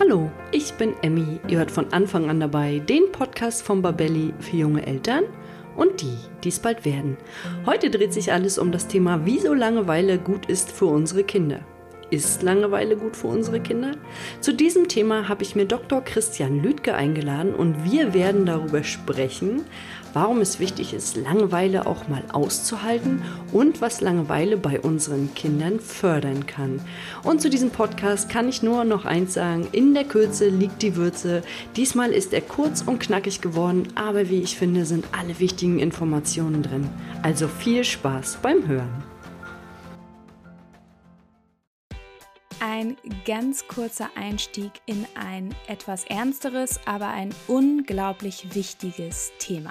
Hallo, ich bin Emmy. Ihr hört von Anfang an dabei den Podcast von Babelli für junge Eltern und die, die es bald werden. Heute dreht sich alles um das Thema, wieso Langeweile gut ist für unsere Kinder. Ist Langeweile gut für unsere Kinder? Zu diesem Thema habe ich mir Dr. Christian Lüdke eingeladen und wir werden darüber sprechen, warum es wichtig ist, Langeweile auch mal auszuhalten und was Langeweile bei unseren Kindern fördern kann. Und zu diesem Podcast kann ich nur noch eins sagen, in der Kürze liegt die Würze. Diesmal ist er kurz und knackig geworden, aber wie ich finde, sind alle wichtigen Informationen drin. Also viel Spaß beim Hören. Ein ganz kurzer Einstieg in ein etwas ernsteres, aber ein unglaublich wichtiges Thema.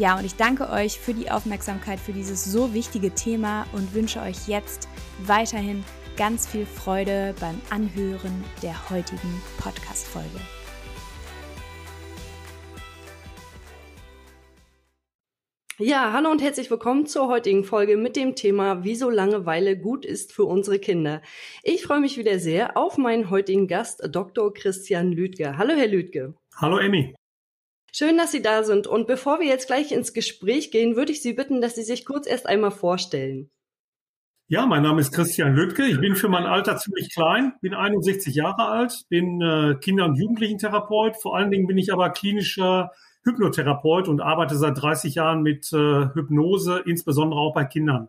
Ja, und ich danke euch für die Aufmerksamkeit für dieses so wichtige Thema und wünsche euch jetzt weiterhin ganz viel Freude beim Anhören der heutigen Podcast-Folge. Ja, hallo und herzlich willkommen zur heutigen Folge mit dem Thema, wieso Langeweile gut ist für unsere Kinder. Ich freue mich wieder sehr auf meinen heutigen Gast, Dr. Christian Lüdke. Hallo, Herr Lüdke. Hallo, Emmy. Schön, dass Sie da sind. Und bevor wir jetzt gleich ins Gespräch gehen, würde ich Sie bitten, dass Sie sich kurz erst einmal vorstellen. Ja, mein Name ist Christian Lüttke. Ich bin für mein Alter ziemlich klein, bin 61 Jahre alt, bin äh, Kinder- und Jugendlichentherapeut. Vor allen Dingen bin ich aber klinischer Hypnotherapeut und arbeite seit 30 Jahren mit äh, Hypnose, insbesondere auch bei Kindern.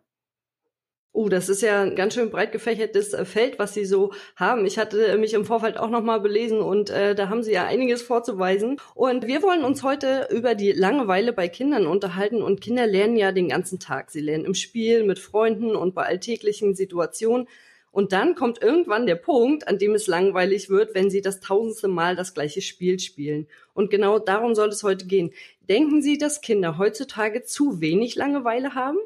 Oh, das ist ja ein ganz schön breit gefächertes äh, Feld, was Sie so haben. Ich hatte mich im Vorfeld auch nochmal belesen und äh, da haben Sie ja einiges vorzuweisen. Und wir wollen uns heute über die Langeweile bei Kindern unterhalten. Und Kinder lernen ja den ganzen Tag. Sie lernen im Spiel, mit Freunden und bei alltäglichen Situationen. Und dann kommt irgendwann der Punkt, an dem es langweilig wird, wenn sie das tausendste Mal das gleiche Spiel spielen. Und genau darum soll es heute gehen. Denken Sie, dass Kinder heutzutage zu wenig Langeweile haben?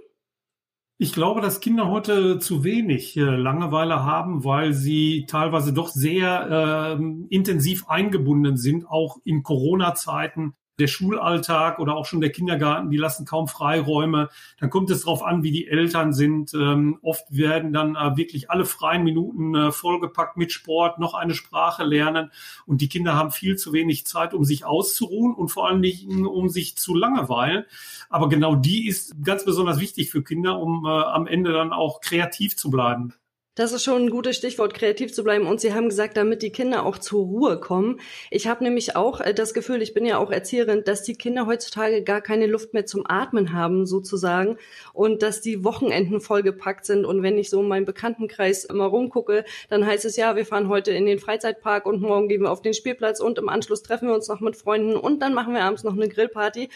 Ich glaube, dass Kinder heute zu wenig äh, Langeweile haben, weil sie teilweise doch sehr äh, intensiv eingebunden sind, auch in Corona-Zeiten der Schulalltag oder auch schon der Kindergarten, die lassen kaum Freiräume. Dann kommt es darauf an, wie die Eltern sind. Ähm, oft werden dann äh, wirklich alle freien Minuten äh, vollgepackt mit Sport, noch eine Sprache lernen. Und die Kinder haben viel zu wenig Zeit, um sich auszuruhen und vor allen Dingen, um sich zu langeweilen. Aber genau die ist ganz besonders wichtig für Kinder, um äh, am Ende dann auch kreativ zu bleiben. Das ist schon ein gutes Stichwort, kreativ zu bleiben. Und Sie haben gesagt, damit die Kinder auch zur Ruhe kommen. Ich habe nämlich auch äh, das Gefühl, ich bin ja auch Erzieherin, dass die Kinder heutzutage gar keine Luft mehr zum Atmen haben, sozusagen. Und dass die Wochenenden vollgepackt sind. Und wenn ich so in meinem Bekanntenkreis immer rumgucke, dann heißt es ja, wir fahren heute in den Freizeitpark und morgen gehen wir auf den Spielplatz und im Anschluss treffen wir uns noch mit Freunden und dann machen wir abends noch eine Grillparty.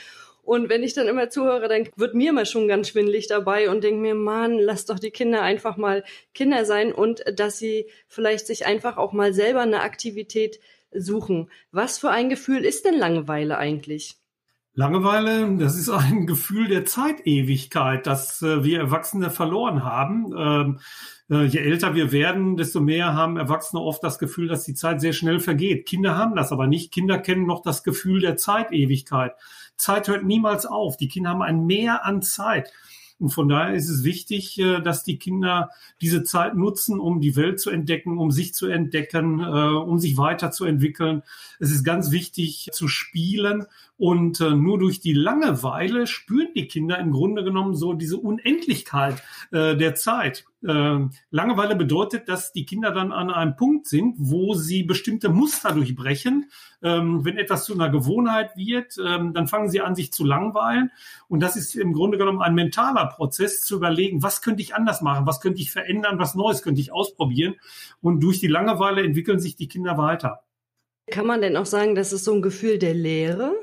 Und wenn ich dann immer zuhöre, dann wird mir mal schon ganz schwindlig dabei und denke mir, Mann, lass doch die Kinder einfach mal Kinder sein und dass sie vielleicht sich einfach auch mal selber eine Aktivität suchen. Was für ein Gefühl ist denn Langeweile eigentlich? Langeweile, das ist ein Gefühl der Zeitewigkeit, das äh, wir Erwachsene verloren haben. Ähm, äh, je älter wir werden, desto mehr haben Erwachsene oft das Gefühl, dass die Zeit sehr schnell vergeht. Kinder haben das aber nicht. Kinder kennen noch das Gefühl der Zeitewigkeit. Zeit hört niemals auf. Die Kinder haben ein Mehr an Zeit. Und von daher ist es wichtig, äh, dass die Kinder diese Zeit nutzen, um die Welt zu entdecken, um sich zu entdecken, äh, um sich weiterzuentwickeln. Es ist ganz wichtig zu spielen und äh, nur durch die Langeweile spüren die Kinder im Grunde genommen so diese Unendlichkeit der Zeit. Ähm, Langeweile bedeutet, dass die Kinder dann an einem Punkt sind, wo sie bestimmte Muster durchbrechen. Ähm, wenn etwas zu einer Gewohnheit wird, ähm, dann fangen sie an, sich zu langweilen. Und das ist im Grunde genommen ein mentaler Prozess, zu überlegen, was könnte ich anders machen, was könnte ich verändern, was Neues könnte ich ausprobieren. Und durch die Langeweile entwickeln sich die Kinder weiter. Kann man denn auch sagen, das ist so ein Gefühl der Leere?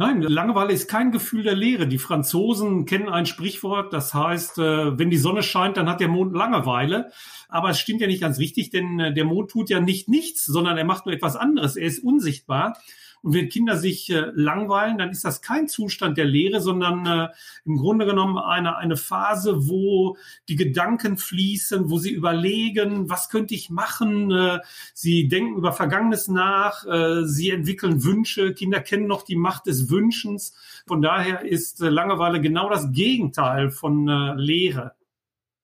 Nein, Langeweile ist kein Gefühl der Leere. Die Franzosen kennen ein Sprichwort, das heißt, äh, wenn die Sonne scheint, dann hat der Mond Langeweile. Aber es stimmt ja nicht ganz richtig, denn äh, der Mond tut ja nicht nichts, sondern er macht nur etwas anderes. Er ist unsichtbar. Und wenn Kinder sich äh, langweilen, dann ist das kein Zustand der Lehre, sondern äh, im Grunde genommen eine, eine Phase, wo die Gedanken fließen, wo sie überlegen, was könnte ich machen? Äh, sie denken über Vergangenes nach, äh, sie entwickeln Wünsche. Kinder kennen noch die Macht des Wünschens. Von daher ist äh, Langeweile genau das Gegenteil von äh, Lehre.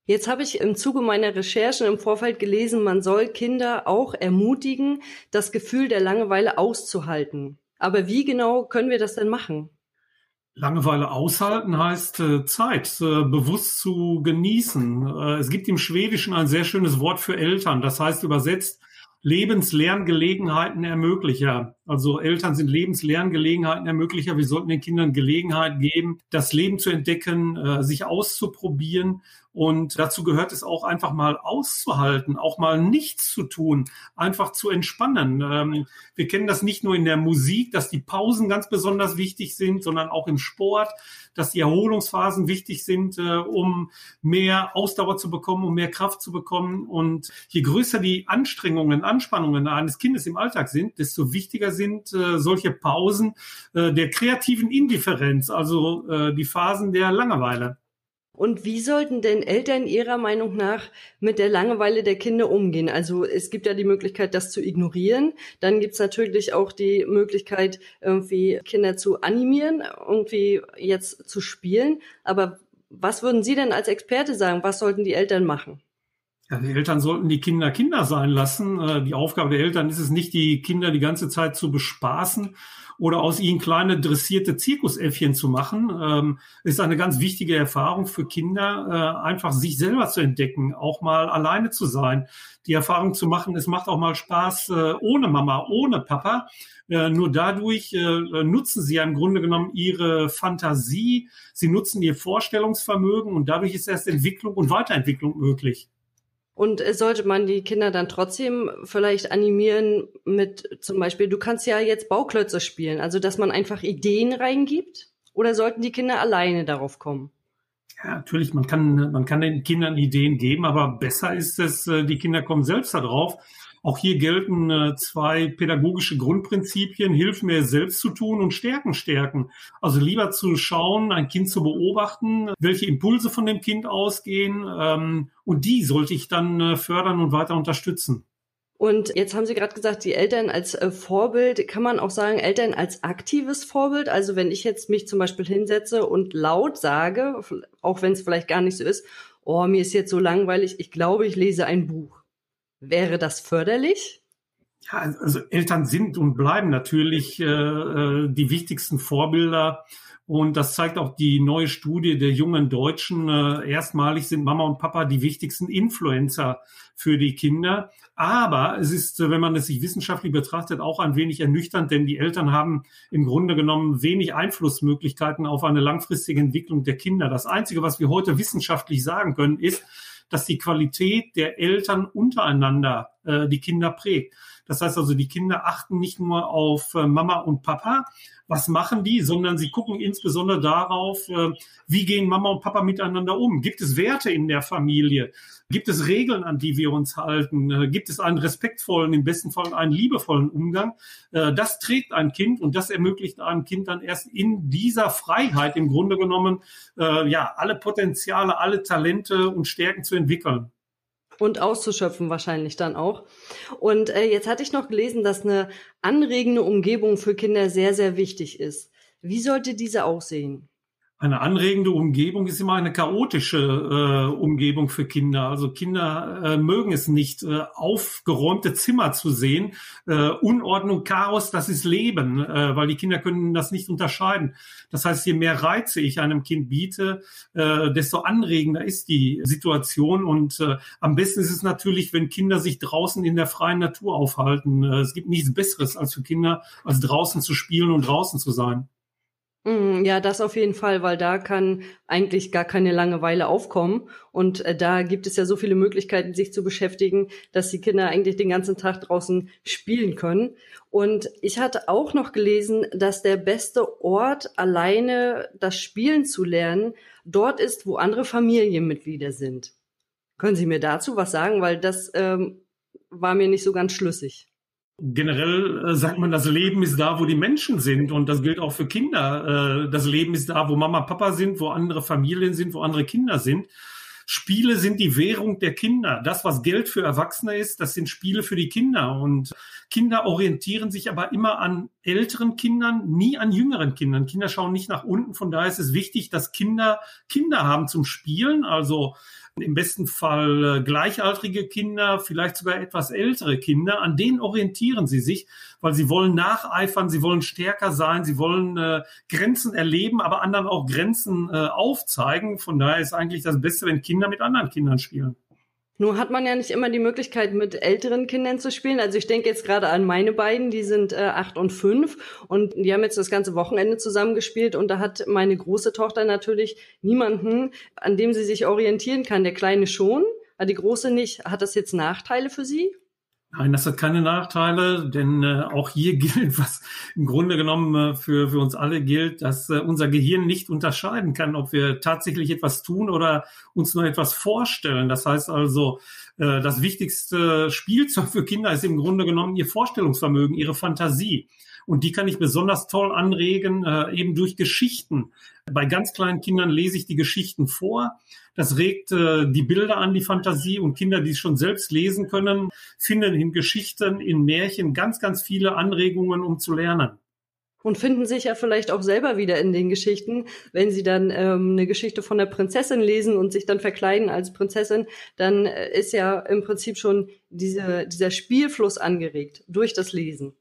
Jetzt habe ich im Zuge meiner Recherchen im Vorfeld gelesen, man soll Kinder auch ermutigen, das Gefühl der Langeweile auszuhalten. Aber wie genau können wir das denn machen? Langeweile aushalten heißt äh, Zeit äh, bewusst zu genießen. Äh, es gibt im Schwedischen ein sehr schönes Wort für Eltern, das heißt übersetzt Lebenslerngelegenheiten Ermöglicher. Also Eltern sind Lebenslerngelegenheiten Ermöglicher. Wir sollten den Kindern Gelegenheit geben, das Leben zu entdecken, äh, sich auszuprobieren und dazu gehört es auch einfach mal auszuhalten, auch mal nichts zu tun, einfach zu entspannen. Ähm, wir kennen das nicht nur in der Musik, dass die Pausen ganz besonders wichtig sind, sondern auch im Sport, dass die Erholungsphasen wichtig sind, äh, um mehr Ausdauer zu bekommen, um mehr Kraft zu bekommen. Und je größer die Anstrengungen, Anspannungen eines Kindes im Alltag sind, desto wichtiger sind äh, solche Pausen äh, der kreativen Indifferenz, also äh, die Phasen der Langeweile. Und wie sollten denn Eltern Ihrer Meinung nach mit der Langeweile der Kinder umgehen? Also es gibt ja die Möglichkeit, das zu ignorieren. Dann gibt's natürlich auch die Möglichkeit, irgendwie Kinder zu animieren, irgendwie jetzt zu spielen. Aber was würden Sie denn als Experte sagen? Was sollten die Eltern machen? Ja, die Eltern sollten die Kinder Kinder sein lassen. Äh, die Aufgabe der Eltern ist es nicht, die Kinder die ganze Zeit zu bespaßen oder aus ihnen kleine dressierte Zirkusäffchen zu machen, ähm, ist eine ganz wichtige Erfahrung für Kinder, äh, einfach sich selber zu entdecken, auch mal alleine zu sein, die Erfahrung zu machen, es macht auch mal Spaß äh, ohne Mama, ohne Papa. Nur dadurch nutzen sie ja im Grunde genommen ihre Fantasie, sie nutzen ihr Vorstellungsvermögen und dadurch ist erst Entwicklung und Weiterentwicklung möglich. Und äh, sollte man die Kinder dann trotzdem vielleicht animieren mit zum Beispiel, du kannst ja jetzt Bauklötze spielen, also dass man einfach Ideen reingibt? Oder sollten die Kinder alleine darauf kommen? Ja, natürlich, man kann, man kann den Kindern Ideen geben, aber besser ist es, äh, die Kinder kommen selbst darauf. Auch hier gelten äh, zwei pädagogische Grundprinzipien. Hilf mir selbst zu tun und Stärken stärken. Also lieber zu schauen, ein Kind zu beobachten, welche Impulse von dem Kind ausgehen. Ähm, und die sollte ich dann äh, fördern und weiter unterstützen. Und jetzt haben Sie gerade gesagt, die Eltern als äh, Vorbild, kann man auch sagen, Eltern als aktives Vorbild? Also wenn ich jetzt mich zum Beispiel hinsetze und laut sage, auch wenn es vielleicht gar nicht so ist, oh, mir ist jetzt so langweilig, ich glaube, ich lese ein Buch. Wäre das förderlich? Ja, also Eltern sind und bleiben natürlich äh, äh, die wichtigsten Vorbilder. Und das zeigt auch die neue Studie der jungen Deutschen. Äh, erstmalig sind Mama und Papa die wichtigsten Influencer für die Kinder. Aber es ist, wenn man es sich wissenschaftlich betrachtet, auch ein wenig ernüchternd, denn die Eltern haben im Grunde genommen wenig Einflussmöglichkeiten auf eine langfristige Entwicklung der Kinder. Das Einzige, was wir heute wissenschaftlich sagen können, ist, dass die Qualität der Eltern untereinander äh, die Kinder prägt. Das heißt also, die Kinder achten nicht nur auf äh, Mama und Papa, was machen die, sondern sie gucken insbesondere darauf, äh, wie gehen Mama und Papa miteinander um. Gibt es Werte in der Familie? Gibt es Regeln, an die wir uns halten? Gibt es einen respektvollen, im besten Fall einen liebevollen Umgang? Das trägt ein Kind und das ermöglicht einem Kind dann erst in dieser Freiheit im Grunde genommen, ja, alle Potenziale, alle Talente und Stärken zu entwickeln. Und auszuschöpfen wahrscheinlich dann auch. Und äh, jetzt hatte ich noch gelesen, dass eine anregende Umgebung für Kinder sehr, sehr wichtig ist. Wie sollte diese aussehen? Eine anregende Umgebung ist immer eine chaotische äh, Umgebung für Kinder. Also Kinder äh, mögen es nicht, äh, aufgeräumte Zimmer zu sehen. Äh, Unordnung, Chaos, das ist Leben, äh, weil die Kinder können das nicht unterscheiden. Das heißt, je mehr Reize ich einem Kind biete, äh, desto anregender ist die Situation. Und äh, am besten ist es natürlich, wenn Kinder sich draußen in der freien Natur aufhalten. Äh, es gibt nichts Besseres als für Kinder, als draußen zu spielen und draußen zu sein. Mm, ja, das auf jeden Fall, weil da kann eigentlich gar keine Langeweile aufkommen. Und äh, da gibt es ja so viele Möglichkeiten, sich zu beschäftigen, dass die Kinder eigentlich den ganzen Tag draußen spielen können. Und ich hatte auch noch gelesen, dass der beste Ort, alleine das Spielen zu lernen, dort ist, wo andere Familienmitglieder sind. Können Sie mir dazu was sagen? Weil das ähm, war mir nicht so ganz schlüssig. Generell äh, sagt man, das Leben ist da, wo die Menschen sind und das gilt auch für Kinder. Äh, das Leben ist da, wo Mama, Papa sind, wo andere Familien sind, wo andere Kinder sind. Spiele sind die Währung der Kinder. Das, was Geld für Erwachsene ist, das sind Spiele für die Kinder. Und Kinder orientieren sich aber immer an älteren Kindern, nie an jüngeren Kindern. Kinder schauen nicht nach unten. Von daher ist es wichtig, dass Kinder Kinder haben zum Spielen. Also im besten Fall äh, gleichaltrige Kinder, vielleicht sogar etwas ältere Kinder, an denen orientieren sie sich, weil sie wollen nacheifern, sie wollen stärker sein, sie wollen äh, Grenzen erleben, aber anderen auch Grenzen äh, aufzeigen. Von daher ist eigentlich das Beste, wenn Kinder mit anderen Kindern spielen. Nur hat man ja nicht immer die Möglichkeit, mit älteren Kindern zu spielen. Also ich denke jetzt gerade an meine beiden, die sind äh, acht und fünf und die haben jetzt das ganze Wochenende zusammengespielt und da hat meine große Tochter natürlich niemanden, an dem sie sich orientieren kann. Der Kleine schon, aber die Große nicht. Hat das jetzt Nachteile für sie? Nein, das hat keine Nachteile, denn äh, auch hier gilt, was im Grunde genommen äh, für, für uns alle gilt, dass äh, unser Gehirn nicht unterscheiden kann, ob wir tatsächlich etwas tun oder uns nur etwas vorstellen. Das heißt also, äh, das wichtigste Spielzeug für Kinder ist im Grunde genommen ihr Vorstellungsvermögen, ihre Fantasie. Und die kann ich besonders toll anregen, äh, eben durch Geschichten. Bei ganz kleinen Kindern lese ich die Geschichten vor. Das regt äh, die Bilder an, die Fantasie und Kinder, die es schon selbst lesen können, finden in Geschichten, in Märchen ganz, ganz viele Anregungen, um zu lernen und finden sich ja vielleicht auch selber wieder in den Geschichten. Wenn sie dann ähm, eine Geschichte von der Prinzessin lesen und sich dann verkleiden als Prinzessin, dann äh, ist ja im Prinzip schon diese, dieser Spielfluss angeregt durch das Lesen.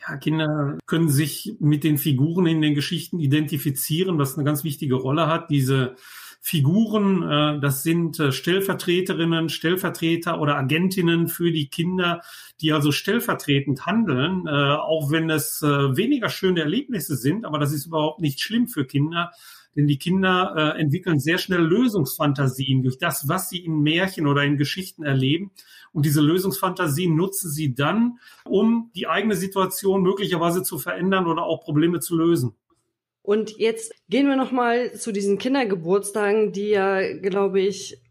Ja, Kinder können sich mit den Figuren in den Geschichten identifizieren, was eine ganz wichtige Rolle hat. Diese Figuren, äh, das sind äh, Stellvertreterinnen, Stellvertreter oder Agentinnen für die Kinder, die also stellvertretend handeln, äh, auch wenn es weniger schöne Erlebnisse sind, aber das ist überhaupt nicht schlimm für Kinder, denn die Kinder äh, entwickeln sehr schnell Lösungsfantasien durch das, was sie in Märchen oder in Geschichten erleben. Und diese Lösungsfantasien nutzen sie dann, um die eigene Situation möglicherweise zu verändern oder auch Probleme zu lösen. Und jetzt gehen wir noch mal zu diesen Kindergeburtstagen, die ja, glaube ich,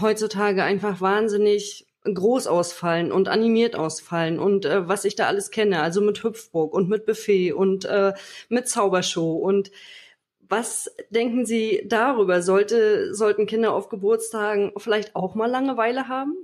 heutzutage einfach wahnsinnig groß ausfallen und animiert ausfallen und äh, was ich da alles kenne, also mit Hüpfburg und mit Buffet und äh, mit Zaubershow und was denken Sie darüber? Sollte, sollten Kinder auf Geburtstagen vielleicht auch mal Langeweile haben?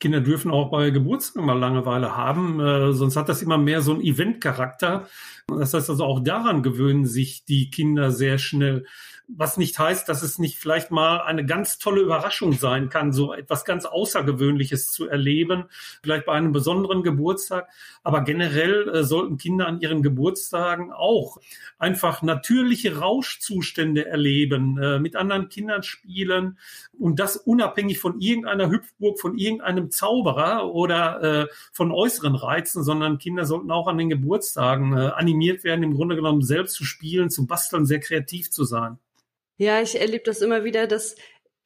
Kinder dürfen auch bei Geburtstagen mal Langeweile haben, äh, sonst hat das immer mehr so einen Eventcharakter. Das heißt also auch daran gewöhnen sich die Kinder sehr schnell was nicht heißt, dass es nicht vielleicht mal eine ganz tolle Überraschung sein kann, so etwas ganz Außergewöhnliches zu erleben, vielleicht bei einem besonderen Geburtstag. Aber generell äh, sollten Kinder an ihren Geburtstagen auch einfach natürliche Rauschzustände erleben, äh, mit anderen Kindern spielen und das unabhängig von irgendeiner Hüpfburg, von irgendeinem Zauberer oder äh, von äußeren Reizen, sondern Kinder sollten auch an den Geburtstagen äh, animiert werden, im Grunde genommen selbst zu spielen, zu basteln, sehr kreativ zu sein. Ja, ich erlebe das immer wieder, dass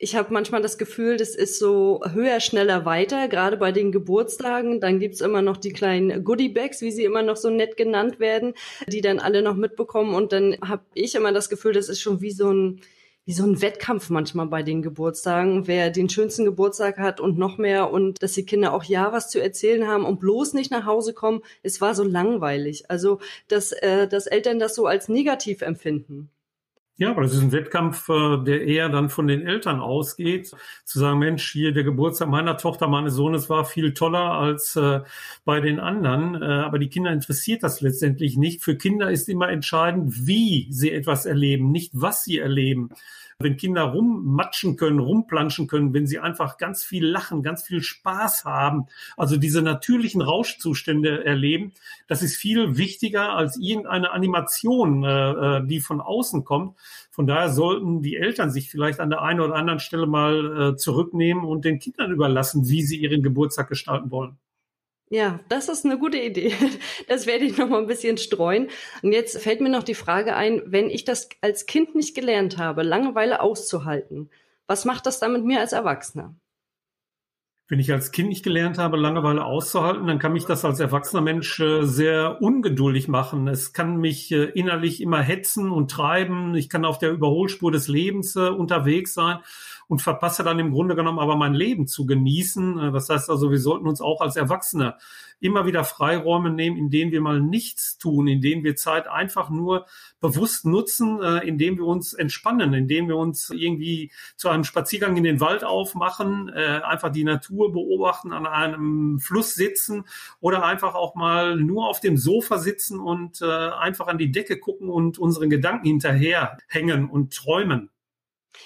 ich habe manchmal das Gefühl, das ist so höher, schneller, weiter, gerade bei den Geburtstagen. Dann gibt's immer noch die kleinen Goodie-Bags, wie sie immer noch so nett genannt werden, die dann alle noch mitbekommen. Und dann habe ich immer das Gefühl, das ist schon wie so ein wie so ein Wettkampf manchmal bei den Geburtstagen, wer den schönsten Geburtstag hat und noch mehr und dass die Kinder auch ja was zu erzählen haben und bloß nicht nach Hause kommen. Es war so langweilig. Also, dass, äh, dass Eltern das so als negativ empfinden. Ja, aber das ist ein Wettkampf, äh, der eher dann von den Eltern ausgeht, zu sagen, Mensch, hier der Geburtstag meiner Tochter, meines Sohnes war viel toller als äh, bei den anderen. Äh, aber die Kinder interessiert das letztendlich nicht. Für Kinder ist immer entscheidend, wie sie etwas erleben, nicht was sie erleben wenn Kinder rummatschen können, rumplanschen können, wenn sie einfach ganz viel lachen, ganz viel Spaß haben, also diese natürlichen Rauschzustände erleben, das ist viel wichtiger als irgendeine Animation, äh, äh, die von außen kommt. Von daher sollten die Eltern sich vielleicht an der einen oder anderen Stelle mal äh, zurücknehmen und den Kindern überlassen, wie sie ihren Geburtstag gestalten wollen. Ja, das ist eine gute Idee. Das werde ich noch mal ein bisschen streuen. Und jetzt fällt mir noch die Frage ein, wenn ich das als Kind nicht gelernt habe, Langeweile auszuhalten, was macht das dann mit mir als Erwachsener? Wenn ich als Kind nicht gelernt habe, Langeweile auszuhalten, dann kann mich das als erwachsener Mensch äh, sehr ungeduldig machen. Es kann mich äh, innerlich immer hetzen und treiben. Ich kann auf der Überholspur des Lebens äh, unterwegs sein und verpasse dann im Grunde genommen aber mein Leben zu genießen. Das heißt also, wir sollten uns auch als Erwachsene immer wieder Freiräume nehmen, in denen wir mal nichts tun, in denen wir Zeit einfach nur bewusst nutzen, äh, indem wir uns entspannen, indem wir uns irgendwie zu einem Spaziergang in den Wald aufmachen, äh, einfach die Natur beobachten, an einem Fluss sitzen oder einfach auch mal nur auf dem Sofa sitzen und äh, einfach an die Decke gucken und unseren Gedanken hinterher hängen und träumen.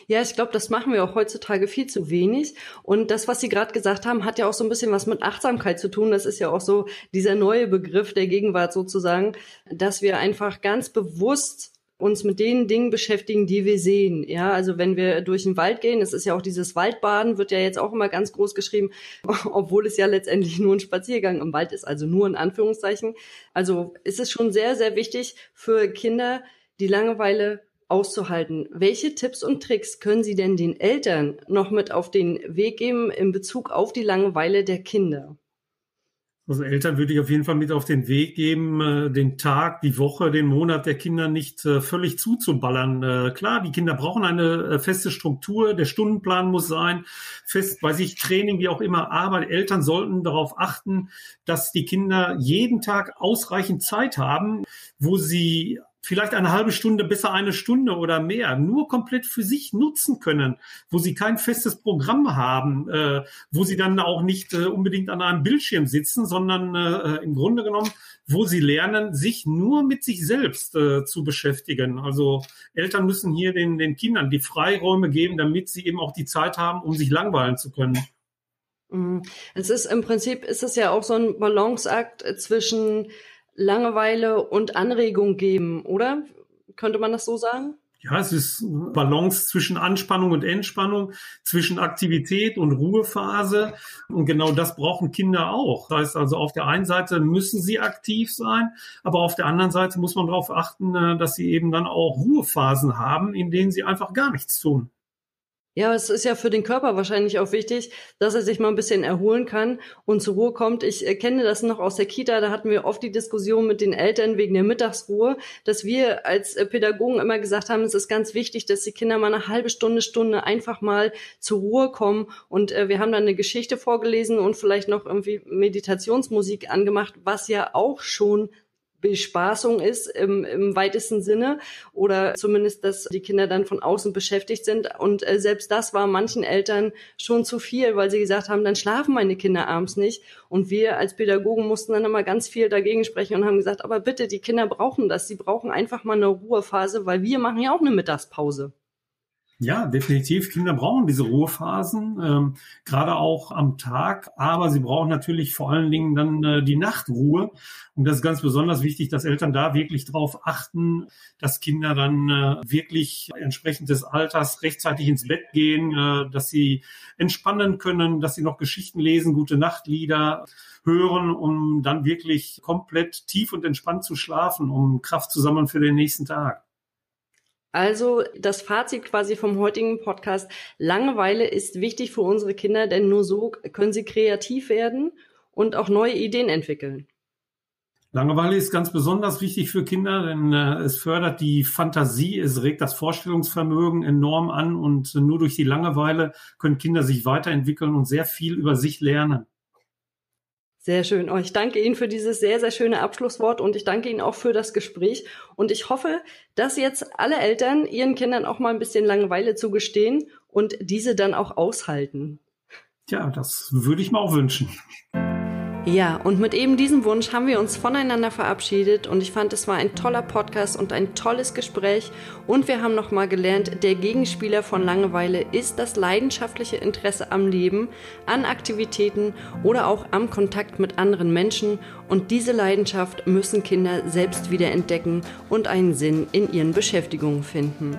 Ja, ich glaube, das machen wir auch heutzutage viel zu wenig. Und das, was Sie gerade gesagt haben, hat ja auch so ein bisschen was mit Achtsamkeit zu tun. Das ist ja auch so dieser neue Begriff der Gegenwart sozusagen, dass wir einfach ganz bewusst uns mit den Dingen beschäftigen, die wir sehen. Ja, also wenn wir durch den Wald gehen, das ist ja auch dieses Waldbaden, wird ja jetzt auch immer ganz groß geschrieben, obwohl es ja letztendlich nur ein Spaziergang im Wald ist, also nur in Anführungszeichen. Also ist es schon sehr, sehr wichtig für Kinder, die Langeweile auszuhalten. Welche Tipps und Tricks können Sie denn den Eltern noch mit auf den Weg geben in Bezug auf die Langeweile der Kinder? Also Eltern würde ich auf jeden Fall mit auf den Weg geben, äh, den Tag, die Woche, den Monat der Kinder nicht äh, völlig zuzuballern. Äh, klar, die Kinder brauchen eine feste Struktur, der Stundenplan muss sein, fest bei sich Training, wie auch immer, aber Eltern sollten darauf achten, dass die Kinder jeden Tag ausreichend Zeit haben, wo sie vielleicht eine halbe Stunde, besser eine Stunde oder mehr, nur komplett für sich nutzen können, wo sie kein festes Programm haben, äh, wo sie dann auch nicht äh, unbedingt an einem Bildschirm sitzen, sondern äh, im Grunde genommen, wo sie lernen, sich nur mit sich selbst äh, zu beschäftigen. Also Eltern müssen hier den, den Kindern die Freiräume geben, damit sie eben auch die Zeit haben, um sich langweilen zu können. Mhm. Es ist im Prinzip ist es ja auch so ein Balanceakt zwischen Langeweile und Anregung geben, oder? Könnte man das so sagen? Ja, es ist Balance zwischen Anspannung und Entspannung, zwischen Aktivität und Ruhephase. Und genau das brauchen Kinder auch. Das heißt also, auf der einen Seite müssen sie aktiv sein, aber auf der anderen Seite muss man darauf achten, äh, dass sie eben dann auch Ruhephasen haben, in denen sie einfach gar nichts tun. Ja, es ist ja für den Körper wahrscheinlich auch wichtig, dass er sich mal ein bisschen erholen kann und zur Ruhe kommt. Ich äh, kenne das noch aus der Kita, da hatten wir oft die Diskussion mit den Eltern wegen der Mittagsruhe, dass wir als äh, Pädagogen immer gesagt haben, es ist ganz wichtig, dass die Kinder mal eine halbe Stunde, Stunde einfach mal zur Ruhe kommen. Und äh, wir haben dann eine Geschichte vorgelesen und vielleicht noch irgendwie Meditationsmusik angemacht, was ja auch schon Bespaßung ist im, im weitesten Sinne oder zumindest, dass die Kinder dann von außen beschäftigt sind. Und äh, selbst das war manchen Eltern schon zu viel, weil sie gesagt haben, dann schlafen meine Kinder abends nicht. Und wir als Pädagogen mussten dann immer ganz viel dagegen sprechen und haben gesagt, aber bitte, die Kinder brauchen das. Sie brauchen einfach mal eine Ruhephase, weil wir machen ja auch eine Mittagspause. Ja, definitiv. Kinder brauchen diese Ruhephasen, ähm, gerade auch am Tag. Aber sie brauchen natürlich vor allen Dingen dann äh, die Nachtruhe. Und das ist ganz besonders wichtig, dass Eltern da wirklich darauf achten, dass Kinder dann äh, wirklich entsprechend des Alters rechtzeitig ins Bett gehen, äh, dass sie entspannen können, dass sie noch Geschichten lesen, gute Nachtlieder hören, um dann wirklich komplett tief und entspannt zu schlafen, um Kraft zu sammeln für den nächsten Tag. Also das Fazit quasi vom heutigen Podcast. Langeweile ist wichtig für unsere Kinder, denn nur so können sie kreativ werden und auch neue Ideen entwickeln. Langeweile ist ganz besonders wichtig für Kinder, denn äh, es fördert die Fantasie, es regt das Vorstellungsvermögen enorm an und nur durch die Langeweile können Kinder sich weiterentwickeln und sehr viel über sich lernen. Sehr schön. Oh, ich danke Ihnen für dieses sehr, sehr schöne Abschlusswort und ich danke Ihnen auch für das Gespräch. Und ich hoffe, dass jetzt alle Eltern ihren Kindern auch mal ein bisschen Langeweile zugestehen und diese dann auch aushalten. Ja, das würde ich mir auch wünschen. Ja, und mit eben diesem Wunsch haben wir uns voneinander verabschiedet und ich fand, es war ein toller Podcast und ein tolles Gespräch und wir haben nochmal gelernt, der Gegenspieler von Langeweile ist das leidenschaftliche Interesse am Leben, an Aktivitäten oder auch am Kontakt mit anderen Menschen und diese Leidenschaft müssen Kinder selbst wieder entdecken und einen Sinn in ihren Beschäftigungen finden.